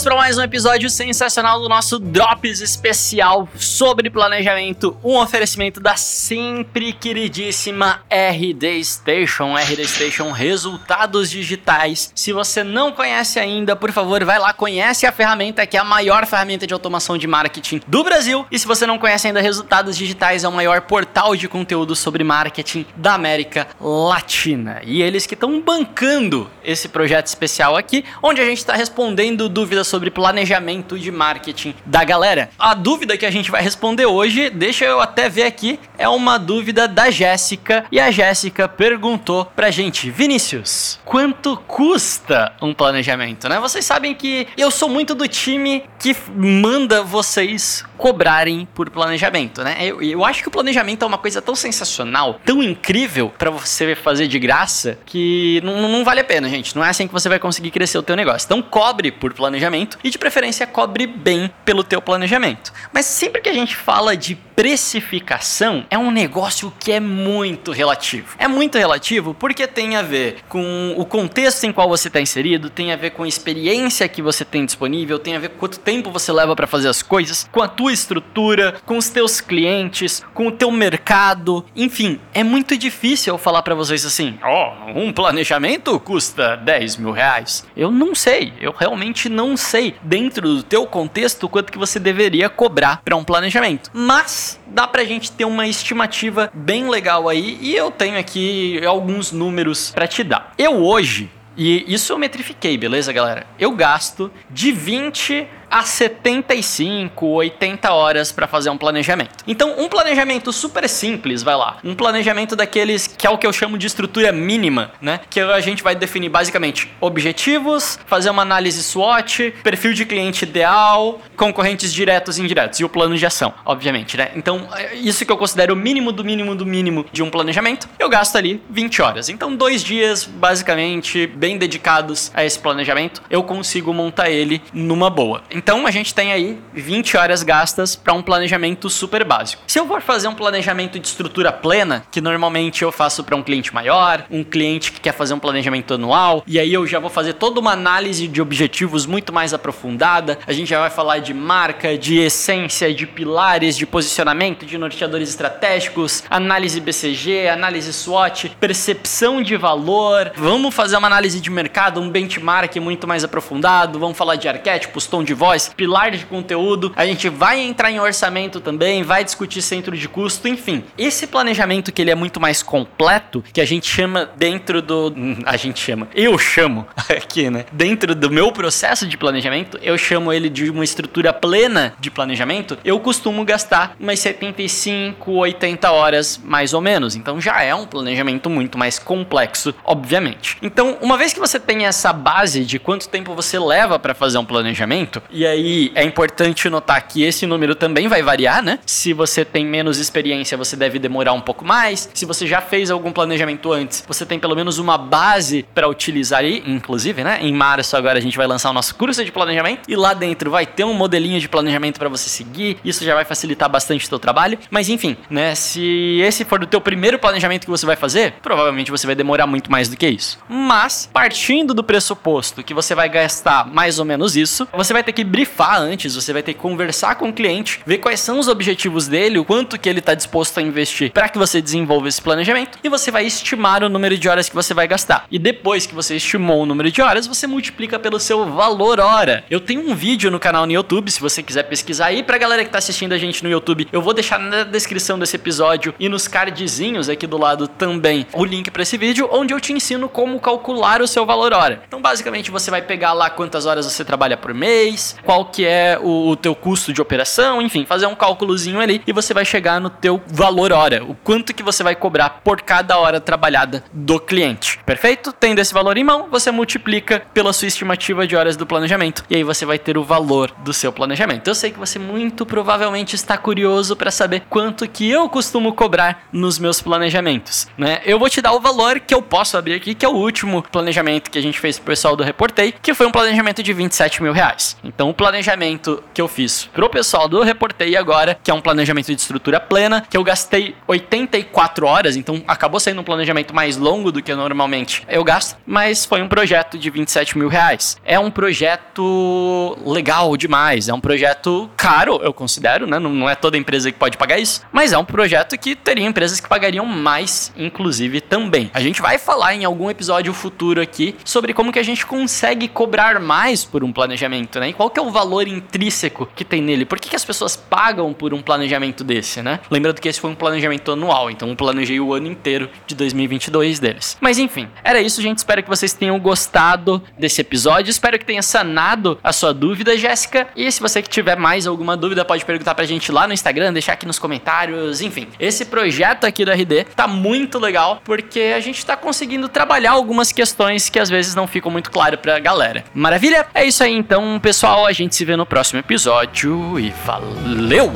Vamos para mais um episódio sensacional do nosso Drops especial sobre planejamento. Um oferecimento da sempre queridíssima RD Station. RD Station Resultados Digitais. Se você não conhece ainda, por favor, vai lá, conhece a ferramenta que é a maior ferramenta de automação de marketing do Brasil. E se você não conhece ainda Resultados Digitais, é o maior portal de conteúdo sobre marketing da América Latina. E eles que estão bancando esse projeto especial aqui, onde a gente está respondendo dúvidas sobre planejamento de marketing da galera. A dúvida que a gente vai responder hoje, deixa eu até ver aqui, é uma dúvida da Jéssica. E a Jéssica perguntou pra gente, Vinícius, quanto custa um planejamento, né? Vocês sabem que eu sou muito do time que manda vocês cobrarem por planejamento, né? Eu, eu acho que o planejamento é uma coisa tão sensacional, tão incrível para você fazer de graça que não, não vale a pena, gente. Não é assim que você vai conseguir crescer o teu negócio. Então cobre por planejamento e de preferência cobre bem pelo teu planejamento. Mas sempre que a gente fala de precificação, é um negócio que é muito relativo. É muito relativo porque tem a ver com o contexto em qual você está inserido, tem a ver com a experiência que você tem disponível, tem a ver com quanto tempo você leva para fazer as coisas, com a tua estrutura, com os teus clientes, com o teu mercado, enfim, é muito difícil eu falar para vocês assim, ó, oh, um planejamento custa 10 mil reais. Eu não sei, eu realmente não sei dentro do teu contexto quanto que você deveria cobrar para um planejamento. Mas dá pra gente ter uma estimativa bem legal aí e eu tenho aqui alguns números para te dar. Eu hoje e isso eu metrifiquei, beleza, galera? Eu gasto de 20 a 75, 80 horas para fazer um planejamento. Então, um planejamento super simples, vai lá. Um planejamento daqueles que é o que eu chamo de estrutura mínima, né? Que a gente vai definir basicamente objetivos, fazer uma análise SWOT, perfil de cliente ideal, concorrentes diretos e indiretos e o plano de ação, obviamente, né? Então, é isso que eu considero o mínimo do mínimo do mínimo de um planejamento, eu gasto ali 20 horas. Então, dois dias, basicamente, bem dedicados a esse planejamento, eu consigo montar ele numa boa. Então a gente tem aí 20 horas gastas para um planejamento super básico. Se eu for fazer um planejamento de estrutura plena, que normalmente eu faço para um cliente maior, um cliente que quer fazer um planejamento anual, e aí eu já vou fazer toda uma análise de objetivos muito mais aprofundada. A gente já vai falar de marca, de essência, de pilares, de posicionamento, de norteadores estratégicos, análise BCG, análise SWOT, percepção de valor. Vamos fazer uma análise de mercado, um benchmark muito mais aprofundado. Vamos falar de arquétipos, tom de voz voz, pilar de conteúdo. A gente vai entrar em orçamento também, vai discutir centro de custo, enfim. Esse planejamento que ele é muito mais completo, que a gente chama dentro do. A gente chama. Eu chamo aqui, né? Dentro do meu processo de planejamento, eu chamo ele de uma estrutura plena de planejamento. Eu costumo gastar umas 75, 80 horas mais ou menos. Então já é um planejamento muito mais complexo, obviamente. Então, uma vez que você tem essa base de quanto tempo você leva para fazer um planejamento, e aí é importante notar que esse número também vai variar, né? Se você tem menos experiência, você deve demorar um pouco mais. Se você já fez algum planejamento antes, você tem pelo menos uma base para utilizar aí, inclusive, né? Em março agora a gente vai lançar o nosso curso de planejamento e lá dentro vai ter um modelinho de planejamento para você seguir. Isso já vai facilitar bastante o teu trabalho. Mas enfim, né? Se esse for o teu primeiro planejamento que você vai fazer, provavelmente você vai demorar muito mais do que isso. Mas partindo do pressuposto que você vai gastar mais ou menos isso, você vai ter que brifar antes, você vai ter que conversar com o cliente, ver quais são os objetivos dele, o quanto que ele está disposto a investir para que você desenvolva esse planejamento e você vai estimar o número de horas que você vai gastar. E depois que você estimou o número de horas, você multiplica pelo seu valor hora. Eu tenho um vídeo no canal no YouTube, se você quiser pesquisar aí pra galera que tá assistindo a gente no YouTube, eu vou deixar na descrição desse episódio e nos cardzinhos aqui do lado também o link para esse vídeo onde eu te ensino como calcular o seu valor hora. Então, basicamente, você vai pegar lá quantas horas você trabalha por mês, qual que é o, o teu custo de operação, enfim, fazer um cálculozinho ali e você vai chegar no teu valor hora, o quanto que você vai cobrar por cada hora trabalhada do cliente. Perfeito? Tendo esse valor em mão, você multiplica pela sua estimativa de horas do planejamento e aí você vai ter o valor do seu planejamento. Eu sei que você muito provavelmente está curioso para saber quanto que eu costumo cobrar nos meus planejamentos, né? Eu vou te dar o valor que eu posso abrir aqui, que é o último planejamento que a gente fez pro pessoal do Reportei, que foi um planejamento de 27 mil reais. Então, Então, o planejamento que eu fiz pro pessoal do Reportei agora, que é um planejamento de estrutura plena, que eu gastei 84 horas, então acabou sendo um planejamento mais longo do que normalmente eu gasto, mas foi um projeto de 27 mil reais. É um projeto legal demais, é um projeto caro, eu considero, né? Não, não é toda empresa que pode pagar isso, mas é um projeto que teria empresas que pagariam mais, inclusive também. A gente vai falar em algum episódio futuro aqui sobre como que a gente consegue cobrar mais por um planejamento, né? E qual que é o valor intrínseco que tem nele? Por que, que as pessoas pagam por um planejamento desse, né? Lembrando que esse foi um planejamento anual, então eu planejei o ano inteiro de 2022 deles. Mas enfim, era isso, gente. Espero que vocês tenham gostado desse episódio. Espero que tenha sanado a sua dúvida, Jéssica. E se você que tiver mais alguma dúvida, pode perguntar pra gente lá no Instagram, deixar aqui nos comentários. Enfim, esse projeto aqui do RD tá muito legal porque a gente tá conseguindo trabalhar algumas questões que às vezes não ficam muito claras pra galera. Maravilha? É isso aí então, pessoal. A gente se vê no próximo episódio e valeu!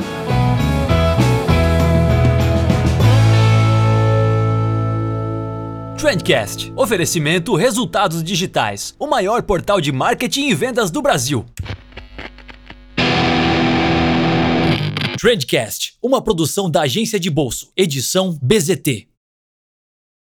Trendcast. Oferecimento Resultados Digitais. O maior portal de marketing e vendas do Brasil. Trendcast. Uma produção da agência de bolso. Edição BZT.